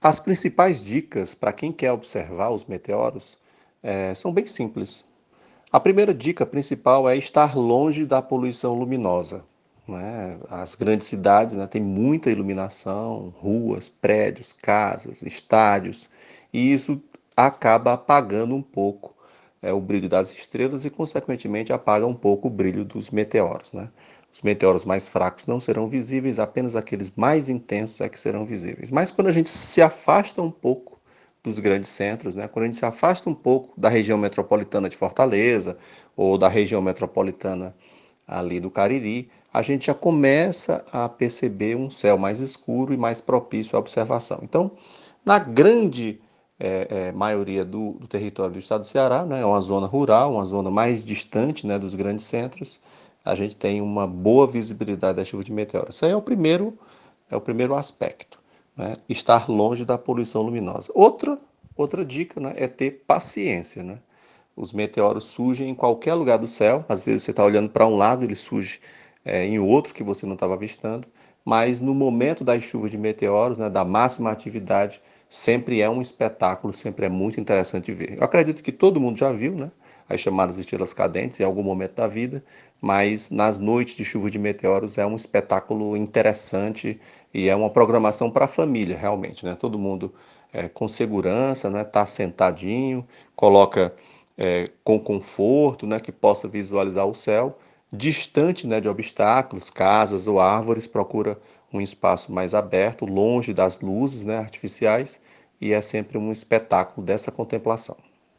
As principais dicas para quem quer observar os meteoros é, são bem simples. A primeira dica principal é estar longe da poluição luminosa. Né? As grandes cidades né, têm muita iluminação, ruas, prédios, casas, estádios, e isso acaba apagando um pouco é, o brilho das estrelas e, consequentemente, apaga um pouco o brilho dos meteoros. Né? Os meteoros mais fracos não serão visíveis, apenas aqueles mais intensos é que serão visíveis. Mas quando a gente se afasta um pouco dos grandes centros, né? quando a gente se afasta um pouco da região metropolitana de Fortaleza ou da região metropolitana ali do Cariri, a gente já começa a perceber um céu mais escuro e mais propício à observação. Então, na grande é, é, maioria do, do, território do estado do Ceará, né, é uma zona rural, uma zona mais distante né, dos grandes centros, a gente tem uma boa visibilidade da chuva de meteoros. Isso aí é o primeiro, é o primeiro aspecto, né, estar longe da poluição luminosa. Outra, outra dica né, é ter paciência. Né? Os meteoros surgem em qualquer lugar do céu, às vezes você está olhando para um lado, ele surge é, em outro que você não estava avistando, mas no momento das chuvas de meteoros, né, da máxima atividade, sempre é um espetáculo, sempre é muito interessante ver. Eu acredito que todo mundo já viu, né? As chamadas estrelas cadentes em algum momento da vida, mas nas noites de chuva de meteoros é um espetáculo interessante e é uma programação para a família, realmente, né? Todo mundo é, com segurança, né? Tá sentadinho, coloca é, com conforto, né? Que possa visualizar o céu distante né, de obstáculos, casas ou árvores, procura um espaço mais aberto, longe das luzes né, artificiais, e é sempre um espetáculo dessa contemplação.